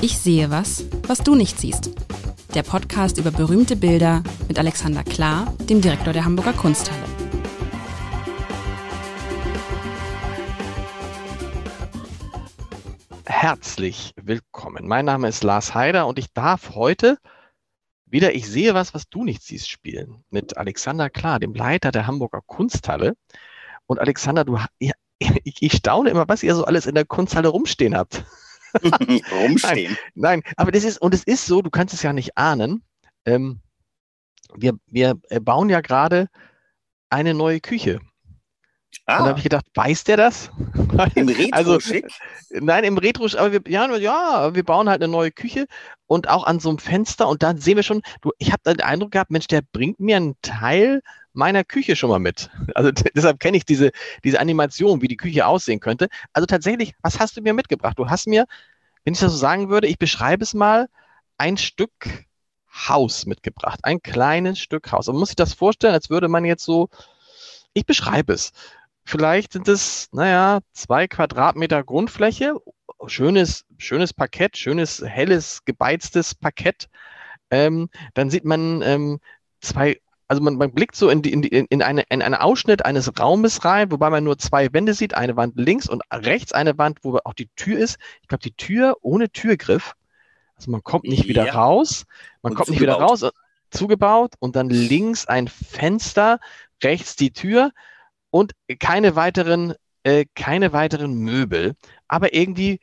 Ich sehe was, was du nicht siehst. Der Podcast über berühmte Bilder mit Alexander Klar, dem Direktor der Hamburger Kunsthalle. Herzlich willkommen. Mein Name ist Lars Heider und ich darf heute wieder Ich sehe was, was du nicht siehst spielen mit Alexander Klar, dem Leiter der Hamburger Kunsthalle. Und Alexander, du, ich, ich staune immer, was ihr so alles in der Kunsthalle rumstehen habt. Rumstehen. Nein, nein, aber das ist, und es ist so, du kannst es ja nicht ahnen. Ähm, wir, wir äh, bauen ja gerade eine neue Küche. Ah. Und da habe ich gedacht, weiß der das? Im also, schick? Nein, im Retro, aber wir, ja, ja, wir bauen halt eine neue Küche und auch an so einem Fenster und dann sehen wir schon, du, ich habe den Eindruck gehabt, Mensch, der bringt mir einen Teil meiner Küche schon mal mit. Also deshalb kenne ich diese, diese Animation, wie die Küche aussehen könnte. Also tatsächlich, was hast du mir mitgebracht? Du hast mir, wenn ich das so sagen würde, ich beschreibe es mal, ein Stück Haus mitgebracht. Ein kleines Stück Haus. Und man muss sich das vorstellen, als würde man jetzt so, ich beschreibe es. Vielleicht sind es, naja, zwei Quadratmeter Grundfläche, schönes, schönes Parkett, schönes, helles, gebeiztes Parkett. Ähm, dann sieht man ähm, zwei also man, man blickt so in, die, in, die, in, eine, in einen Ausschnitt eines Raumes rein, wobei man nur zwei Wände sieht, eine Wand links und rechts eine Wand, wo auch die Tür ist. Ich glaube, die Tür ohne Türgriff. Also man kommt nicht ja. wieder raus. Man und kommt zugebaut. nicht wieder raus, zugebaut und dann links ein Fenster, rechts die Tür und keine weiteren, äh, keine weiteren Möbel, aber irgendwie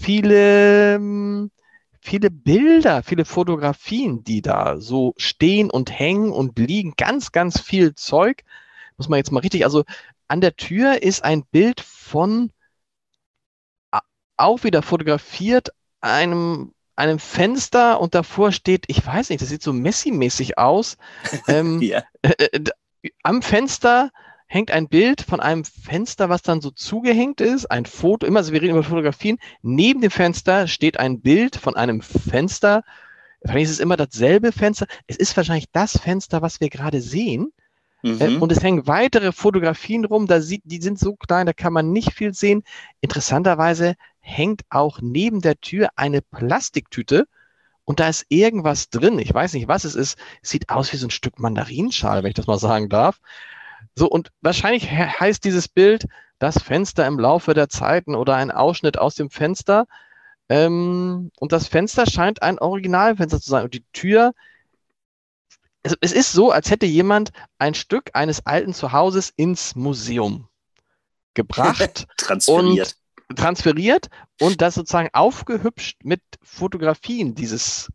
viele hm, viele Bilder, viele Fotografien, die da so stehen und hängen und liegen. Ganz, ganz viel Zeug. Muss man jetzt mal richtig, also an der Tür ist ein Bild von auch wieder fotografiert einem einem Fenster und davor steht, ich weiß nicht, das sieht so Messi-mäßig aus. ähm, ja. äh, äh, am Fenster hängt ein Bild von einem Fenster, was dann so zugehängt ist, ein Foto, immer, also wir reden über Fotografien. Neben dem Fenster steht ein Bild von einem Fenster. Wahrscheinlich ist es immer dasselbe Fenster. Es ist wahrscheinlich das Fenster, was wir gerade sehen. Mhm. Äh, und es hängen weitere Fotografien rum, da sieht, die sind so klein, da kann man nicht viel sehen. Interessanterweise hängt auch neben der Tür eine Plastiktüte und da ist irgendwas drin. Ich weiß nicht, was es ist. Es sieht aus wie so ein Stück Mandarinschal, wenn ich das mal sagen darf. So, und wahrscheinlich heißt dieses Bild das Fenster im Laufe der Zeiten oder ein Ausschnitt aus dem Fenster. Ähm, und das Fenster scheint ein Originalfenster zu sein. Und die Tür, es, es ist so, als hätte jemand ein Stück eines alten Zuhauses ins Museum gebracht. transferiert. Und transferiert und das sozusagen aufgehübscht mit Fotografien dieses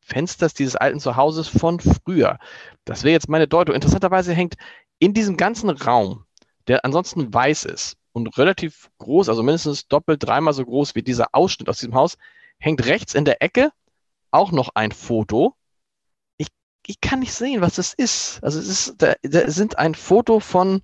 Fensters dieses alten Zuhauses von früher. Das wäre jetzt meine Deutung. Interessanterweise hängt in diesem ganzen Raum, der ansonsten weiß ist und relativ groß, also mindestens doppelt, dreimal so groß wie dieser Ausschnitt aus diesem Haus, hängt rechts in der Ecke auch noch ein Foto. Ich, ich kann nicht sehen, was das ist. Also es ist, da, da sind ein Foto von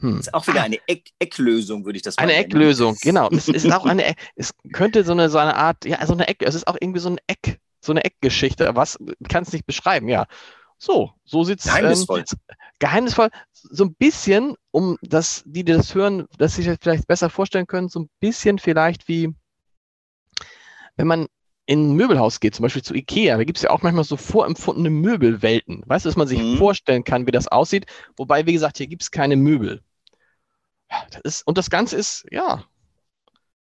hm. Das ist auch wieder eine Eck Ecklösung, würde ich das mal Eine nennen. Ecklösung, genau. es ist auch eine, es könnte so eine, so eine Art, ja, so eine Eck, es ist auch irgendwie so ein Eck, so eine Eckgeschichte. Was kann es nicht beschreiben, ja. So, so sieht's geheimnisvoll. Ähm, geheimnisvoll, so ein bisschen, um das, die, die das hören, dass sich das vielleicht besser vorstellen können, so ein bisschen vielleicht wie, wenn man in ein Möbelhaus geht, zum Beispiel zu Ikea, da gibt es ja auch manchmal so vorempfundene Möbelwelten. Weißt du, dass man sich mhm. vorstellen kann, wie das aussieht. Wobei, wie gesagt, hier gibt es keine Möbel. Das ist, und das Ganze ist, ja,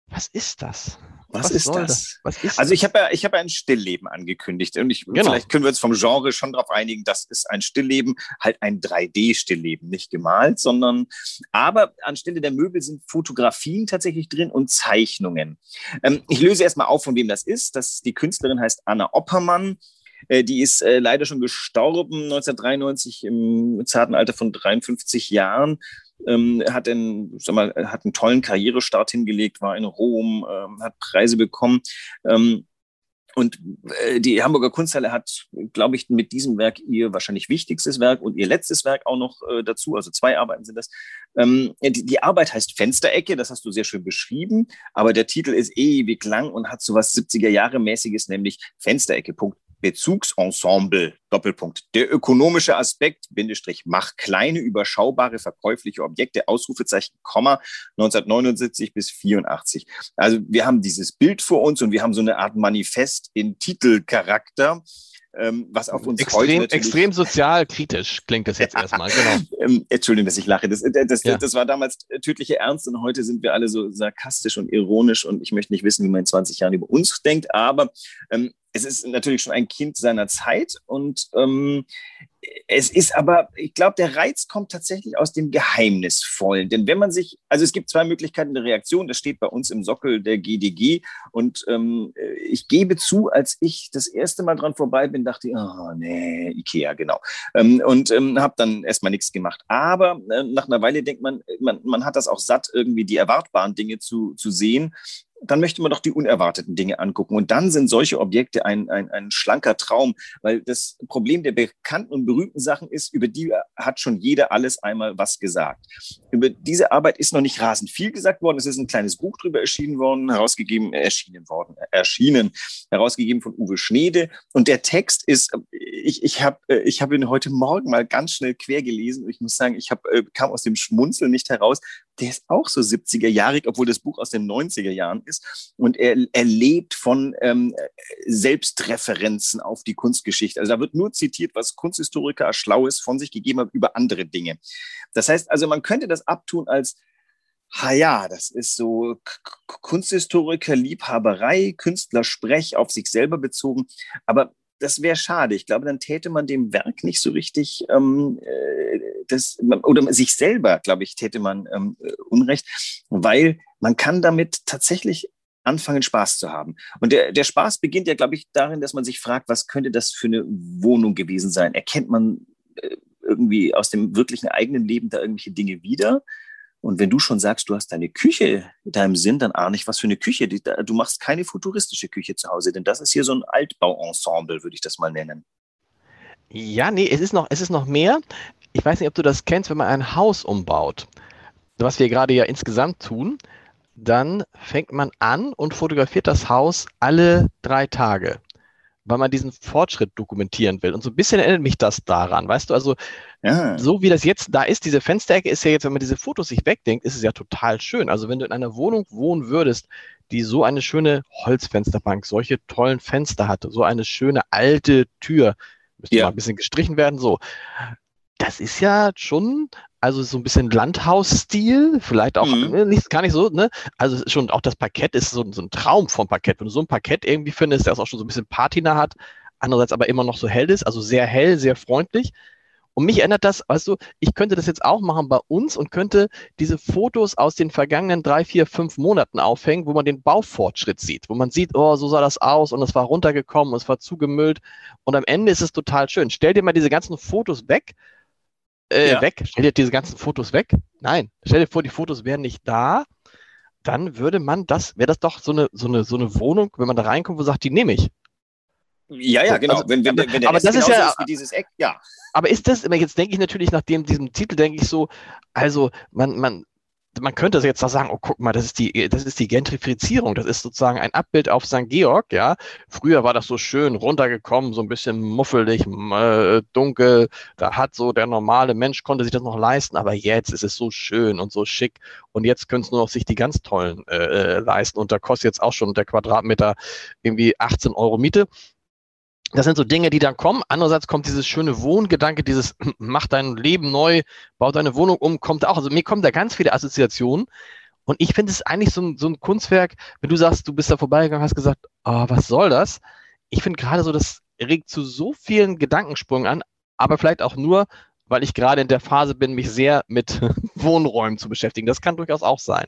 was ist das? Was, was ist das? Was ist also ich habe ja, ich habe ein Stillleben angekündigt und ich, genau. vielleicht können wir uns vom Genre schon darauf einigen, das ist ein Stillleben, halt ein 3D-Stillleben, nicht gemalt, sondern aber anstelle der Möbel sind Fotografien tatsächlich drin und Zeichnungen. Ähm, ich löse erstmal auf, von wem das ist. Das, die Künstlerin heißt Anna Oppermann. Äh, die ist äh, leider schon gestorben 1993 im zarten Alter von 53 Jahren ähm, hat, einen, sag mal, hat einen tollen Karrierestart hingelegt, war in Rom, ähm, hat Preise bekommen. Ähm, und äh, die Hamburger Kunsthalle hat, glaube ich, mit diesem Werk ihr wahrscheinlich wichtigstes Werk und ihr letztes Werk auch noch äh, dazu, also zwei Arbeiten sind das. Ähm, die, Arbeit heißt Fensterecke, das hast du sehr schön beschrieben, aber der Titel ist ewig lang und hat so was 70er Jahre mäßiges, nämlich Fensterecke. Bezugsensemble, Doppelpunkt. Der ökonomische Aspekt, Bindestrich, mach kleine, überschaubare, verkäufliche Objekte, Ausrufezeichen, Komma, 1979 bis 84. Also wir haben dieses Bild vor uns und wir haben so eine Art Manifest in Titelcharakter ähm, was auf uns extrem, extrem sozial kritisch klingt das jetzt erstmal. Genau. ähm, Entschuldigung, dass ich lache. Das, das, das, ja. das, war damals tödliche Ernst und heute sind wir alle so sarkastisch und ironisch und ich möchte nicht wissen, wie man in 20 Jahren über uns denkt, aber ähm, es ist natürlich schon ein Kind seiner Zeit und ähm, es ist aber, ich glaube, der Reiz kommt tatsächlich aus dem Geheimnisvollen. Denn wenn man sich, also es gibt zwei Möglichkeiten der Reaktion, das steht bei uns im Sockel der GDG. Und ähm, ich gebe zu, als ich das erste Mal dran vorbei bin, dachte ich, oh nee, Ikea, genau. Ähm, und ähm, habe dann erstmal nichts gemacht. Aber äh, nach einer Weile denkt man, man, man hat das auch satt, irgendwie die erwartbaren Dinge zu, zu sehen dann möchte man doch die unerwarteten Dinge angucken. Und dann sind solche Objekte ein, ein, ein schlanker Traum, weil das Problem der bekannten und berühmten Sachen ist, über die hat schon jeder alles einmal was gesagt. Über diese Arbeit ist noch nicht rasend viel gesagt worden. Es ist ein kleines Buch drüber erschienen worden, herausgegeben, erschienen worden, erschienen, herausgegeben von Uwe Schneede. Und der Text ist, ich, ich habe ich hab ihn heute Morgen mal ganz schnell quer gelesen. Ich muss sagen, ich hab, äh, kam aus dem Schmunzeln nicht heraus, der ist auch so 70er-jahrig, obwohl das Buch aus den 90er Jahren ist. Und er, er lebt von ähm, Selbstreferenzen auf die Kunstgeschichte. Also da wird nur zitiert, was Kunsthistoriker Schlaues von sich gegeben haben über andere Dinge. Das heißt also, man könnte das abtun als Ha ja, das ist so Kunsthistoriker, Liebhaberei, Künstlersprech auf sich selber bezogen. Aber das wäre schade. Ich glaube, dann täte man dem Werk nicht so richtig ähm, äh, das, oder sich selber, glaube ich, täte man ähm, äh, Unrecht, weil man kann damit tatsächlich anfangen, Spaß zu haben. Und der, der Spaß beginnt ja, glaube ich, darin, dass man sich fragt, was könnte das für eine Wohnung gewesen sein? Erkennt man äh, irgendwie aus dem wirklichen eigenen Leben da irgendwelche Dinge wieder? Und wenn du schon sagst, du hast deine Küche in deinem Sinn, dann ahne ich, was für eine Küche. Du machst keine futuristische Küche zu Hause, denn das ist hier so ein Altbauensemble, würde ich das mal nennen. Ja, nee, es ist noch, es ist noch mehr. Ich weiß nicht, ob du das kennst, wenn man ein Haus umbaut, was wir gerade ja insgesamt tun, dann fängt man an und fotografiert das Haus alle drei Tage weil man diesen Fortschritt dokumentieren will. Und so ein bisschen erinnert mich das daran, weißt du, also ja. so wie das jetzt da ist, diese Fensterecke ist ja jetzt, wenn man diese Fotos sich wegdenkt, ist es ja total schön. Also wenn du in einer Wohnung wohnen würdest, die so eine schöne Holzfensterbank, solche tollen Fenster hatte, so eine schöne alte Tür, müsste ja. mal ein bisschen gestrichen werden, so. Das ist ja schon also so ein bisschen Landhausstil, vielleicht auch mhm. Ne, nicht, gar nicht so, ne? Also schon auch das Parkett ist so, so, ein Traum vom Parkett. Wenn du so ein Parkett irgendwie findest, der auch schon so ein bisschen Patina hat, andererseits aber immer noch so hell ist, also sehr hell, sehr freundlich. Und mich erinnert das, weißt du, ich könnte das jetzt auch machen bei uns und könnte diese Fotos aus den vergangenen drei, vier, fünf Monaten aufhängen, wo man den Baufortschritt sieht, wo man sieht, oh, so sah das aus und es war runtergekommen, es war zugemüllt und am Ende ist es total schön. Stell dir mal diese ganzen Fotos weg äh, ja. weg. Stell dir diese ganzen Fotos weg. Nein, stell dir vor, die Fotos wären nicht da. Dann würde man das, wäre das doch so eine, so, eine, so eine Wohnung, wenn man da reinkommt, wo sagt, die nehme ich. Ja, ja, genau. Also, wenn, wenn, wenn der aber das ist ja ist wie dieses Eck, ja. Aber ist das, jetzt denke ich natürlich nach dem, diesem Titel, denke ich so, also man, man, man könnte jetzt da sagen, oh, guck mal, das ist die, das ist die Gentrifizierung. Das ist sozusagen ein Abbild auf St. Georg, ja. Früher war das so schön runtergekommen, so ein bisschen muffelig, äh, dunkel. Da hat so der normale Mensch konnte sich das noch leisten, aber jetzt ist es so schön und so schick. Und jetzt können es nur noch sich die ganz tollen äh, äh leisten. Und da kostet jetzt auch schon der Quadratmeter irgendwie 18 Euro Miete das sind so Dinge, die dann kommen. Andererseits kommt dieses schöne Wohngedanke, dieses mach dein Leben neu, bau deine Wohnung um, kommt auch. Also mir kommen da ganz viele Assoziationen. Und ich finde es eigentlich so ein, so ein Kunstwerk, wenn du sagst, du bist da vorbeigegangen, hast gesagt, oh, was soll das? Ich finde gerade so, das regt zu so vielen Gedankensprüngen an, aber vielleicht auch nur, weil ich gerade in der Phase bin, mich sehr mit Wohnräumen zu beschäftigen. Das kann durchaus auch sein.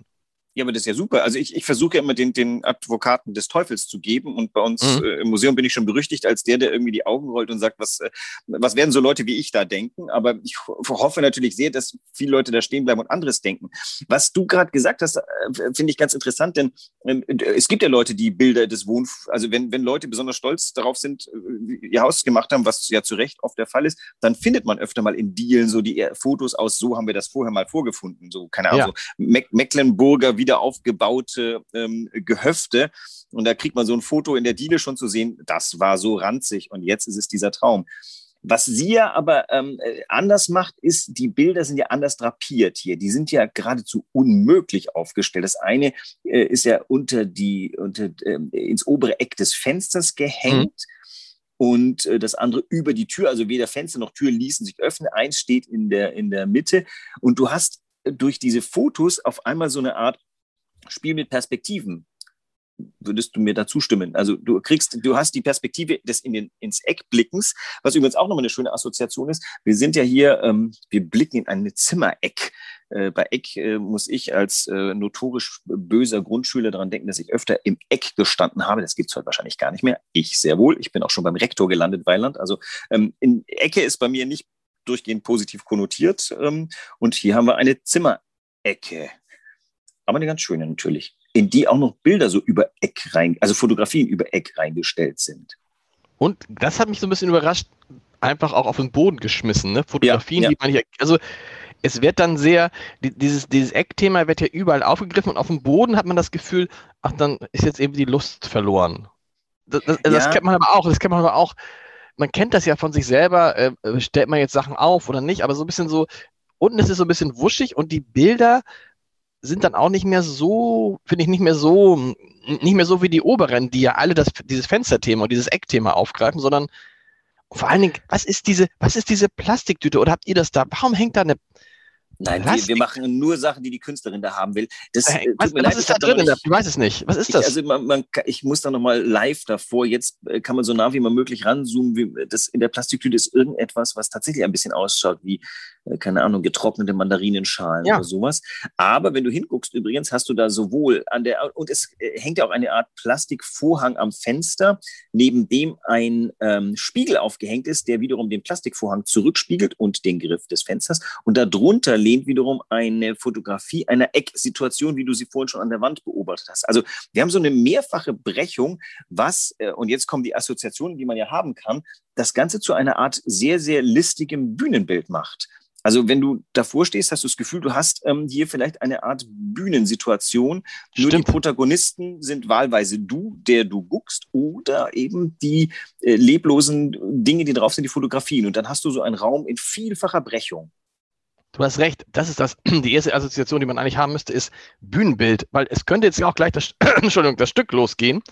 Ja, aber das ist ja super. Also ich, ich versuche ja immer den, den Advokaten des Teufels zu geben und bei uns mhm. äh, im Museum bin ich schon berüchtigt als der, der irgendwie die Augen rollt und sagt, was, äh, was werden so Leute wie ich da denken? Aber ich hoffe natürlich sehr, dass viele Leute da stehen bleiben und anderes denken. Was du gerade gesagt hast, äh, finde ich ganz interessant, denn äh, es gibt ja Leute, die Bilder des Wohn, also wenn, wenn Leute besonders stolz darauf sind, äh, ihr Haus gemacht haben, was ja zu Recht oft der Fall ist, dann findet man öfter mal in Dealen so die Fotos aus, so haben wir das vorher mal vorgefunden, so keine Ahnung, ja. so Mecklenburger wie wieder aufgebaute ähm, Gehöfte. Und da kriegt man so ein Foto in der Diele schon zu sehen. Das war so ranzig und jetzt ist es dieser Traum. Was sie ja aber ähm, äh, anders macht, ist, die Bilder sind ja anders drapiert hier. Die sind ja geradezu unmöglich aufgestellt. Das eine äh, ist ja unter die, unter, äh, ins obere Eck des Fensters gehängt. Mhm und äh, das andere über die Tür, also weder Fenster noch Tür ließen sich öffnen. Eins steht in der, in der Mitte und du hast durch diese Fotos auf einmal so eine Art Spiel mit Perspektiven würdest du mir da zustimmen? Also du kriegst, du hast die Perspektive des in den, ins Eck blickens, was übrigens auch nochmal eine schöne Assoziation ist. Wir sind ja hier, ähm, wir blicken in ein Zimmereck. Äh, bei Eck äh, muss ich als äh, notorisch böser Grundschüler daran denken, dass ich öfter im Eck gestanden habe. Das gibt es heute wahrscheinlich gar nicht mehr. Ich sehr wohl. Ich bin auch schon beim Rektor gelandet, Weiland. Also ähm, in Ecke ist bei mir nicht durchgehend positiv konnotiert. Ähm, und hier haben wir eine Zimmerecke. Aber eine ganz schöne natürlich in die auch noch Bilder so über Eck rein, also Fotografien über Eck reingestellt sind. Und das hat mich so ein bisschen überrascht, einfach auch auf den Boden geschmissen, ne? Fotografien, ja, ja. die man hier, also es wird dann sehr, dieses, dieses Eckthema wird ja überall aufgegriffen und auf dem Boden hat man das Gefühl, ach, dann ist jetzt eben die Lust verloren. Das, das, ja. das kennt man aber auch, das kennt man aber auch, man kennt das ja von sich selber, äh, stellt man jetzt Sachen auf oder nicht, aber so ein bisschen so, unten ist es so ein bisschen wuschig und die Bilder sind dann auch nicht mehr so, finde ich nicht mehr so, nicht mehr so wie die oberen, die ja alle das, dieses Fensterthema und dieses Eckthema aufgreifen, sondern vor allen Dingen, was ist diese, was ist diese Plastiktüte oder habt ihr das da? Warum hängt da eine Nein, wir, wir, machen nur Sachen, die die Künstlerin da haben will. Das, äh, was, was leid, ist da drin? Nicht, ich weiß es nicht. Was ist das? Ich, also man, man, ich muss da nochmal live davor. Jetzt äh, kann man so nah wie man möglich ranzoomen. Wie, das in der Plastiktüte ist irgendetwas, was tatsächlich ein bisschen ausschaut wie, äh, keine Ahnung, getrocknete Mandarinenschalen ja. oder sowas. Aber wenn du hinguckst, übrigens, hast du da sowohl an der, und es äh, hängt ja auch eine Art Plastikvorhang am Fenster, neben dem ein ähm, Spiegel aufgehängt ist, der wiederum den Plastikvorhang zurückspiegelt und den Griff des Fensters. Und darunter lehnt wiederum eine Fotografie einer Ecksituation, wie du sie vorhin schon an der Wand beobachtet hast. Also wir haben so eine mehrfache Brechung, was, äh, und jetzt kommen die Assoziationen, die man ja haben kann, das Ganze zu einer Art sehr, sehr listigem Bühnenbild macht. Also wenn du davor stehst, hast du das Gefühl, du hast ähm, hier vielleicht eine Art Bühnensituation. Stimmt. Nur die Protagonisten sind wahlweise du, der du guckst, oder eben die äh, leblosen Dinge, die drauf sind, die Fotografien. Und dann hast du so einen Raum in vielfacher Brechung. Du hast recht, das ist das, die erste Assoziation, die man eigentlich haben müsste, ist Bühnenbild, weil es könnte jetzt ja auch gleich das, Entschuldigung, das Stück losgehen.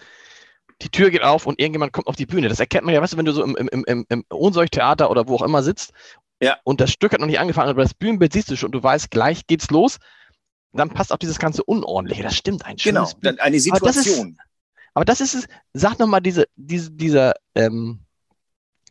Die Tür geht auf und irgendjemand kommt auf die Bühne. Das erkennt man ja, weißt du, wenn du so im, im, im, im Ohnsorgtheater oder wo auch immer sitzt ja. und das Stück hat noch nicht angefangen, aber das Bühnenbild siehst du schon und du weißt, gleich geht's los. Dann passt auch dieses ganze Unordentliche. Das stimmt, ein Genau, eine Situation. Aber das ist, aber das ist es, sag nochmal diese, diese, dieser, ähm,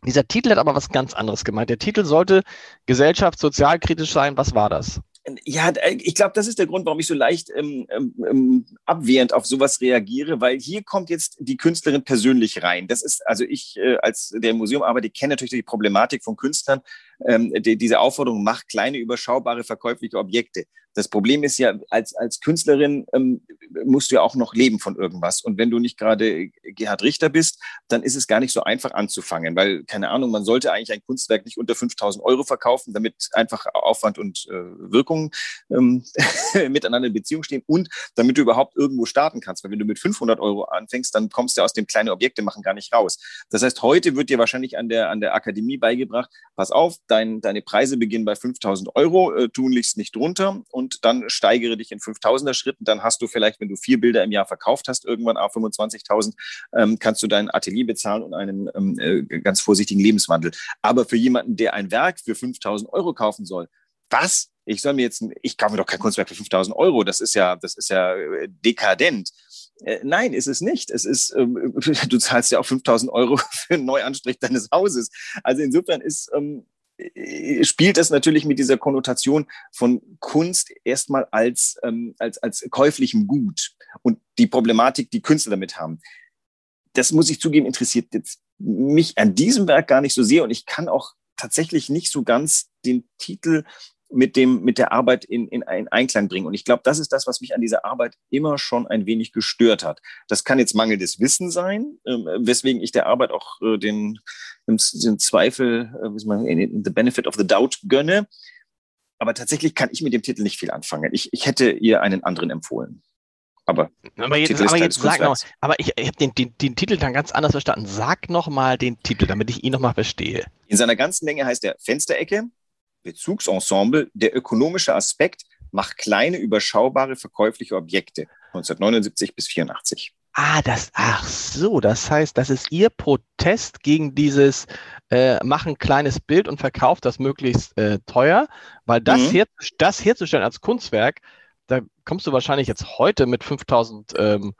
dieser Titel hat aber was ganz anderes gemeint. Der Titel sollte gesellschaftssozialkritisch sein. Was war das? Ja, ich glaube, das ist der Grund, warum ich so leicht ähm, ähm, ähm, abwehrend auf sowas reagiere, weil hier kommt jetzt die Künstlerin persönlich rein. Das ist, also ich äh, als der im Museum arbeite, kenne natürlich die Problematik von Künstlern. Ähm, die, diese Aufforderung macht kleine, überschaubare, verkäufliche Objekte. Das Problem ist ja, als, als Künstlerin ähm, musst du ja auch noch leben von irgendwas. Und wenn du nicht gerade Gerhard Richter bist, dann ist es gar nicht so einfach anzufangen, weil, keine Ahnung, man sollte eigentlich ein Kunstwerk nicht unter 5000 Euro verkaufen, damit einfach Aufwand und äh, Wirkung ähm, miteinander in Beziehung stehen und damit du überhaupt irgendwo starten kannst. Weil wenn du mit 500 Euro anfängst, dann kommst du aus dem kleinen Objekte machen gar nicht raus. Das heißt, heute wird dir wahrscheinlich an der, an der Akademie beigebracht, pass auf, dein, deine Preise beginnen bei 5000 Euro, äh, tunlichst nicht drunter und dann steigere dich in 5000er Schritten. Dann hast du vielleicht, wenn du vier Bilder im Jahr verkauft hast, irgendwann auf 25.000, ähm, kannst du dein Atelier bezahlen und einen ähm, äh, ganz vorsichtigen Lebenswandel. Aber für jemanden, der ein Werk für 5000 Euro kaufen soll, was? Ich soll mir jetzt, ich kaufe mir doch kein Kunstwerk für 5000 Euro. Das ist ja, das ist ja äh, dekadent. Äh, nein, ist es nicht. Es ist, ähm, du zahlst ja auch 5000 Euro für einen Neuanstrich deines Hauses. Also insofern ist, ähm, äh, spielt es natürlich mit dieser Konnotation von Kunst erstmal als, ähm, als, als käuflichem Gut und die Problematik, die Künstler damit haben. Das muss ich zugeben, interessiert jetzt mich an diesem Werk gar nicht so sehr und ich kann auch tatsächlich nicht so ganz den Titel mit dem, mit der Arbeit in, in einen Einklang bringen. Und ich glaube, das ist das, was mich an dieser Arbeit immer schon ein wenig gestört hat. Das kann jetzt mangelndes Wissen sein, äh, weswegen ich der Arbeit auch äh, den, den Zweifel, äh, wie man, the benefit of the doubt gönne. Aber tatsächlich kann ich mit dem Titel nicht viel anfangen. Ich, ich hätte ihr einen anderen empfohlen. aber. Aber jetzt, aber jetzt sag noch, aber ich, ich habe den, den, den Titel dann ganz anders verstanden. Sag noch mal den Titel, damit ich ihn noch mal verstehe. In seiner ganzen Länge heißt er Fensterecke, Bezugsensemble, der ökonomische Aspekt macht kleine, überschaubare, verkäufliche Objekte. 1979 bis 84. Ah, das, ach so, das heißt, das ist Ihr Protest gegen dieses äh, Mach ein kleines Bild und verkauft das möglichst äh, teuer, weil das, mhm. her, das herzustellen als Kunstwerk, da kommst du wahrscheinlich jetzt heute mit 5000 ähm,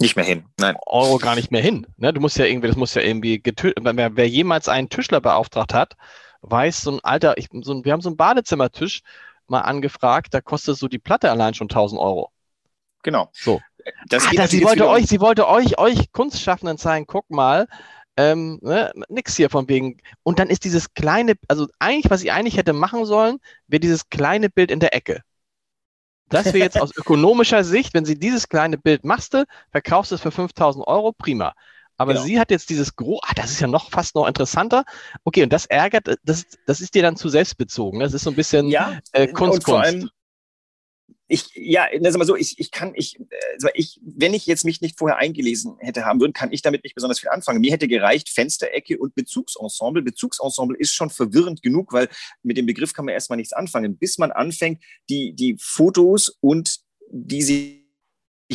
nicht mehr hin, nein. Euro gar nicht mehr hin. Ne? Du musst ja irgendwie, das muss ja irgendwie getötet, wer, wer jemals einen Tischler beauftragt hat, weiß, so ein alter, ich, so ein, wir haben so einen Badezimmertisch mal angefragt, da kostet so die Platte allein schon 1000 Euro. Genau. So. Das ah, das, sie wollte euch, sie wollte euch, euch Kunstschaffenden zeigen, guck mal, ähm, ne, nix hier von wegen. Und dann ist dieses kleine, also eigentlich, was sie eigentlich hätte machen sollen, wäre dieses kleine Bild in der Ecke. Das wäre jetzt aus ökonomischer Sicht, wenn sie dieses kleine Bild machst, verkaufst du es für 5000 Euro, prima. Aber genau. sie hat jetzt dieses Gro, ah, das ist ja noch fast noch interessanter. Okay, und das ärgert, das, das ist dir dann zu selbstbezogen. Das ist so ein bisschen ja, äh, Kunst, Kunst ich, ja, sag mal so, ich, ich kann, ich, also ich, wenn ich jetzt mich nicht vorher eingelesen hätte haben würden, kann ich damit nicht besonders viel anfangen. Mir hätte gereicht Fensterecke und Bezugsensemble. Bezugsensemble ist schon verwirrend genug, weil mit dem Begriff kann man erstmal nichts anfangen, bis man anfängt, die, die Fotos und die sie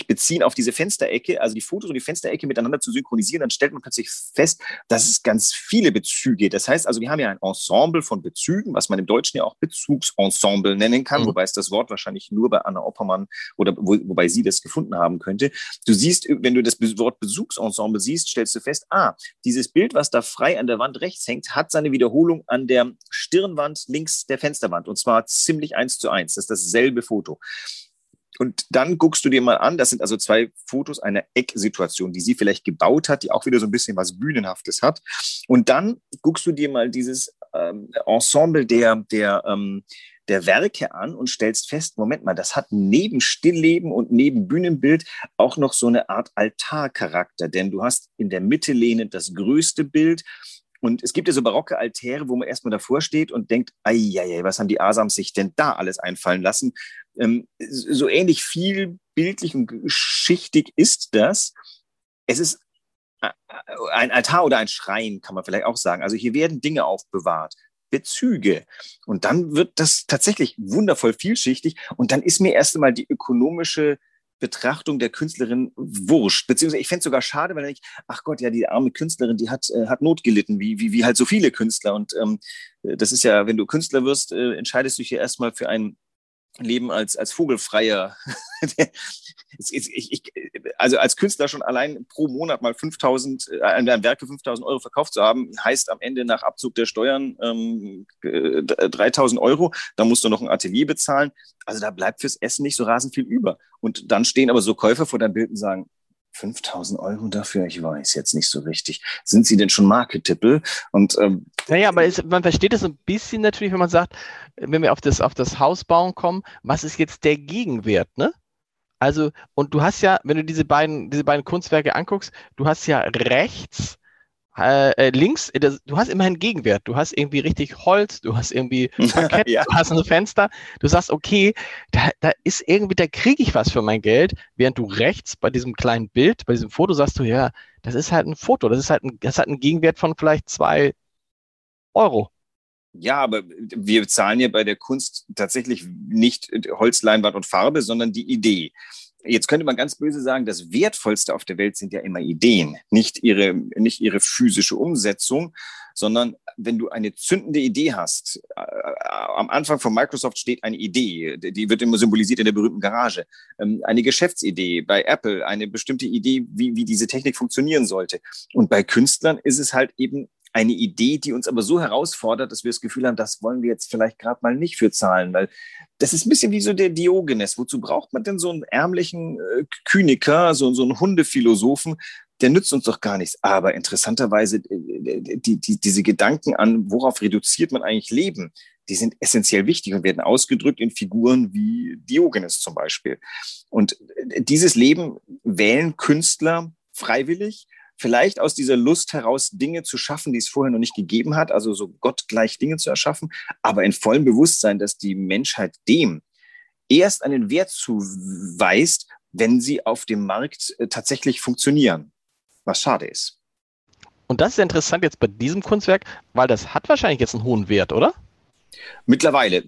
beziehen auf diese Fensterecke, also die Fotos und die Fensterecke miteinander zu synchronisieren, dann stellt man plötzlich fest, dass es ganz viele Bezüge. Das heißt also, wir haben ja ein Ensemble von Bezügen, was man im Deutschen ja auch Bezugsensemble nennen kann, mhm. wobei es das Wort wahrscheinlich nur bei Anna Oppermann oder wo, wobei sie das gefunden haben könnte. Du siehst, wenn du das Wort Bezugsensemble siehst, stellst du fest, ah, dieses Bild, was da frei an der Wand rechts hängt, hat seine Wiederholung an der Stirnwand links der Fensterwand und zwar ziemlich eins zu eins. Das ist dasselbe Foto. Und dann guckst du dir mal an, das sind also zwei Fotos einer Ecksituation, die sie vielleicht gebaut hat, die auch wieder so ein bisschen was Bühnenhaftes hat. Und dann guckst du dir mal dieses ähm, Ensemble der, der, ähm, der Werke an und stellst fest, Moment mal, das hat neben Stillleben und neben Bühnenbild auch noch so eine Art Altarcharakter, denn du hast in der Mitte lehnend das größte Bild und es gibt ja so barocke Altäre, wo man erstmal davor steht und denkt, ei, was haben die Asams sich denn da alles einfallen lassen? Ähm, so ähnlich viel bildlich und schichtig ist das. Es ist ein Altar oder ein Schrein, kann man vielleicht auch sagen. Also hier werden Dinge aufbewahrt. Bezüge. Und dann wird das tatsächlich wundervoll vielschichtig. Und dann ist mir erst einmal die ökonomische Betrachtung der Künstlerin wurscht. Beziehungsweise ich fände es sogar schade, weil ich, ach Gott, ja, die arme Künstlerin, die hat, äh, hat Not gelitten, wie, wie, wie halt so viele Künstler. Und ähm, das ist ja, wenn du Künstler wirst, äh, entscheidest du dich ja erstmal für ein Leben als, als Vogelfreier. also als Künstler schon allein pro Monat mal 5000, äh, ein Werk für 5000 Euro verkauft zu haben, heißt am Ende nach Abzug der Steuern ähm, 3000 Euro. Da musst du noch ein Atelier bezahlen. Also da bleibt fürs Essen nicht so rasend viel über. Und dann stehen aber so Käufer vor deinem Bild und sagen, 5000 Euro dafür? Ich weiß jetzt nicht so richtig. Sind Sie denn schon Marketippel? Und ähm, naja, aber es, man versteht es ein bisschen natürlich, wenn man sagt, wenn wir auf das, auf das Haus bauen kommen, was ist jetzt der Gegenwert, ne? Also, und du hast ja, wenn du diese beiden, diese beiden Kunstwerke anguckst, du hast ja rechts äh, äh, links, äh, das, du hast immer einen Gegenwert. Du hast irgendwie richtig Holz, du hast irgendwie Parkett, ja. du hast ein Fenster. Du sagst, okay, da, da ist irgendwie, da kriege ich was für mein Geld. Während du rechts bei diesem kleinen Bild, bei diesem Foto sagst du, ja, das ist halt ein Foto. Das ist halt ein, das hat einen Gegenwert von vielleicht zwei Euro. Ja, aber wir zahlen ja bei der Kunst tatsächlich nicht Holz, Leinwand und Farbe, sondern die Idee. Jetzt könnte man ganz böse sagen, das Wertvollste auf der Welt sind ja immer Ideen, nicht ihre, nicht ihre physische Umsetzung, sondern wenn du eine zündende Idee hast, äh, am Anfang von Microsoft steht eine Idee, die wird immer symbolisiert in der berühmten Garage, ähm, eine Geschäftsidee, bei Apple eine bestimmte Idee, wie, wie diese Technik funktionieren sollte. Und bei Künstlern ist es halt eben eine Idee, die uns aber so herausfordert, dass wir das Gefühl haben, das wollen wir jetzt vielleicht gerade mal nicht für zahlen, weil das ist ein bisschen wie so der Diogenes. Wozu braucht man denn so einen ärmlichen äh, Kyniker, so, so einen Hundephilosophen? Der nützt uns doch gar nichts. Aber interessanterweise, äh, die, die, diese Gedanken an, worauf reduziert man eigentlich Leben, die sind essentiell wichtig und werden ausgedrückt in Figuren wie Diogenes zum Beispiel. Und äh, dieses Leben wählen Künstler freiwillig, vielleicht aus dieser Lust heraus Dinge zu schaffen, die es vorher noch nicht gegeben hat, also so gottgleich Dinge zu erschaffen, aber in vollem Bewusstsein, dass die Menschheit dem erst einen Wert zuweist, wenn sie auf dem Markt äh, tatsächlich funktionieren. Was schade ist. Und das ist interessant jetzt bei diesem Kunstwerk, weil das hat wahrscheinlich jetzt einen hohen Wert, oder? Mittlerweile.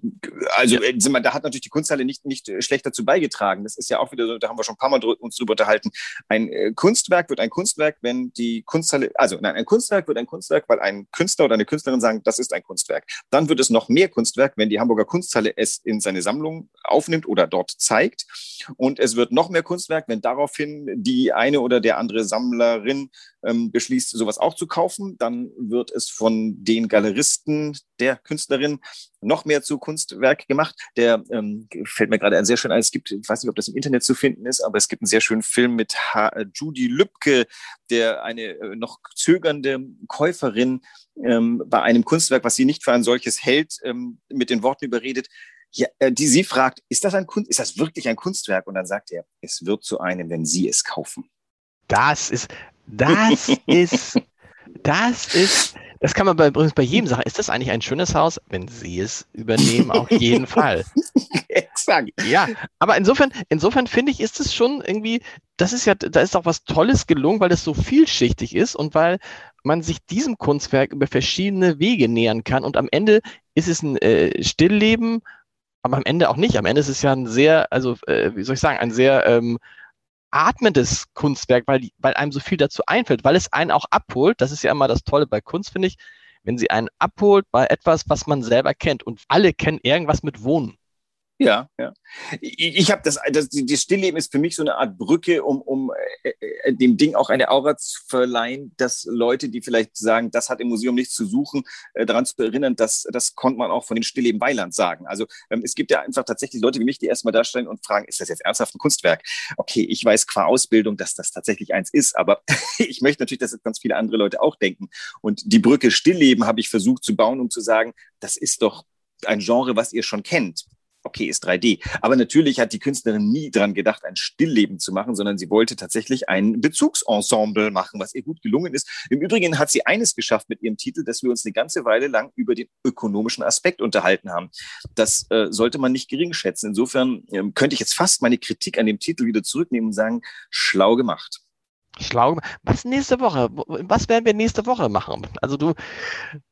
Also ja. Äh, da hat natürlich die Kunsthalle nicht, nicht äh, schlecht dazu beigetragen. Das ist ja auch wieder so, da haben wir schon ein paar Mal uns drüber unterhalten. Ein äh, Kunstwerk wird ein Kunstwerk, wenn die Kunsthalle, also nein, ein Kunstwerk wird ein Kunstwerk, weil ein Künstler oder eine Künstlerin sagen, das ist ein Kunstwerk. Dann wird es noch mehr Kunstwerk, wenn die Hamburger Kunsthalle es in seine Sammlung aufnimmt oder dort zeigt. Und es wird noch mehr Kunstwerk, wenn daraufhin die eine oder der andere Sammlerin ähm, beschließt, sowas auch zu kaufen. Dann wird es von den Galeristen der Künstlerin noch mehr zu Kunstwerk gemacht. Der ähm, fällt mir gerade ein sehr schön ein. Es gibt, ich weiß nicht, ob das im Internet zu finden ist, aber es gibt einen sehr schönen Film mit H äh, Judy Lübke, der eine äh, noch zögernde Käuferin ähm, bei einem Kunstwerk, was sie nicht für ein solches hält, ähm, mit den Worten überredet. Ja, äh, die sie fragt, ist das ein Kunst, ist das wirklich ein Kunstwerk? Und dann sagt er, es wird zu einem, wenn Sie es kaufen. Das ist, das ist, das ist, das kann man bei, übrigens bei jedem sagen. Ist das eigentlich ein schönes Haus? Wenn Sie es übernehmen, auf jeden Fall. Exakt. Ja, aber insofern, insofern finde ich, ist es schon irgendwie, das ist ja, da ist auch was Tolles gelungen, weil es so vielschichtig ist und weil man sich diesem Kunstwerk über verschiedene Wege nähern kann. Und am Ende ist es ein äh, Stillleben, aber am Ende auch nicht. Am Ende ist es ja ein sehr, also äh, wie soll ich sagen, ein sehr ähm, atmendes Kunstwerk, weil, weil einem so viel dazu einfällt, weil es einen auch abholt. Das ist ja immer das Tolle bei Kunst, finde ich, wenn sie einen abholt bei etwas, was man selber kennt. Und alle kennen irgendwas mit Wohnen. Ja, ja. Ich, habe das, das, das Stillleben ist für mich so eine Art Brücke, um, um äh, äh, dem Ding auch eine Aura zu verleihen, dass Leute, die vielleicht sagen, das hat im Museum nichts zu suchen, äh, daran zu erinnern, dass das konnte man auch von den Stillleben Weiland sagen. Also ähm, es gibt ja einfach tatsächlich Leute wie mich, die erstmal darstellen und fragen, ist das jetzt ernsthaft ein Kunstwerk? Okay, ich weiß qua Ausbildung, dass das tatsächlich eins ist, aber ich möchte natürlich, dass ganz viele andere Leute auch denken. Und die Brücke Stillleben habe ich versucht zu bauen, um zu sagen, das ist doch ein Genre, was ihr schon kennt okay, ist 3D. Aber natürlich hat die Künstlerin nie dran gedacht, ein Stillleben zu machen, sondern sie wollte tatsächlich ein Bezugsensemble machen, was ihr gut gelungen ist. Im Übrigen hat sie eines geschafft mit ihrem Titel, dass wir uns eine ganze Weile lang über den ökonomischen Aspekt unterhalten haben. Das äh, sollte man nicht gering schätzen. Insofern äh, könnte ich jetzt fast meine Kritik an dem Titel wieder zurücknehmen und sagen, schlau gemacht. Schlau. Was nächste Woche? Was werden wir nächste Woche machen? Also du,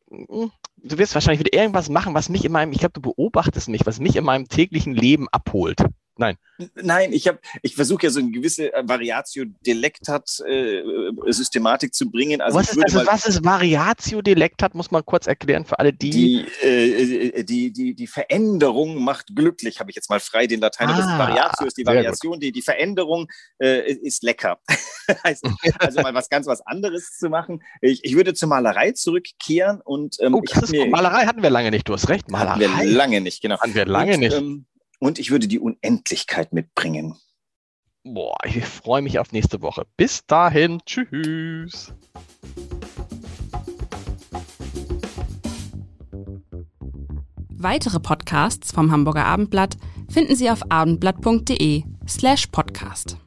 du wirst wahrscheinlich wieder irgendwas machen, was mich in meinem, ich glaube, du beobachtest mich, was mich in meinem täglichen Leben abholt. Nein. Nein, ich habe, ich versuche ja so eine gewisse äh, Variatio Delectat äh, Systematik zu bringen. Also was, ist, also, was ist Variatio Delectat? Muss man kurz erklären für alle die. Die, äh, die, die, die Veränderung macht glücklich, habe ich jetzt mal frei den Latein. Ah, Variatio ist die Variation, die, die Veränderung äh, ist lecker. also, also, mal was ganz was anderes zu machen. Ich, ich würde zur Malerei zurückkehren und ähm, oh, mir, Malerei hatten wir lange nicht. Du hast recht, Malerei. Hatten wir lange nicht, genau. Hatten wir lange und, nicht. Ähm, und ich würde die Unendlichkeit mitbringen. Boah, ich freue mich auf nächste Woche. Bis dahin, tschüss. Weitere Podcasts vom Hamburger Abendblatt finden Sie auf abendblatt.de slash podcast.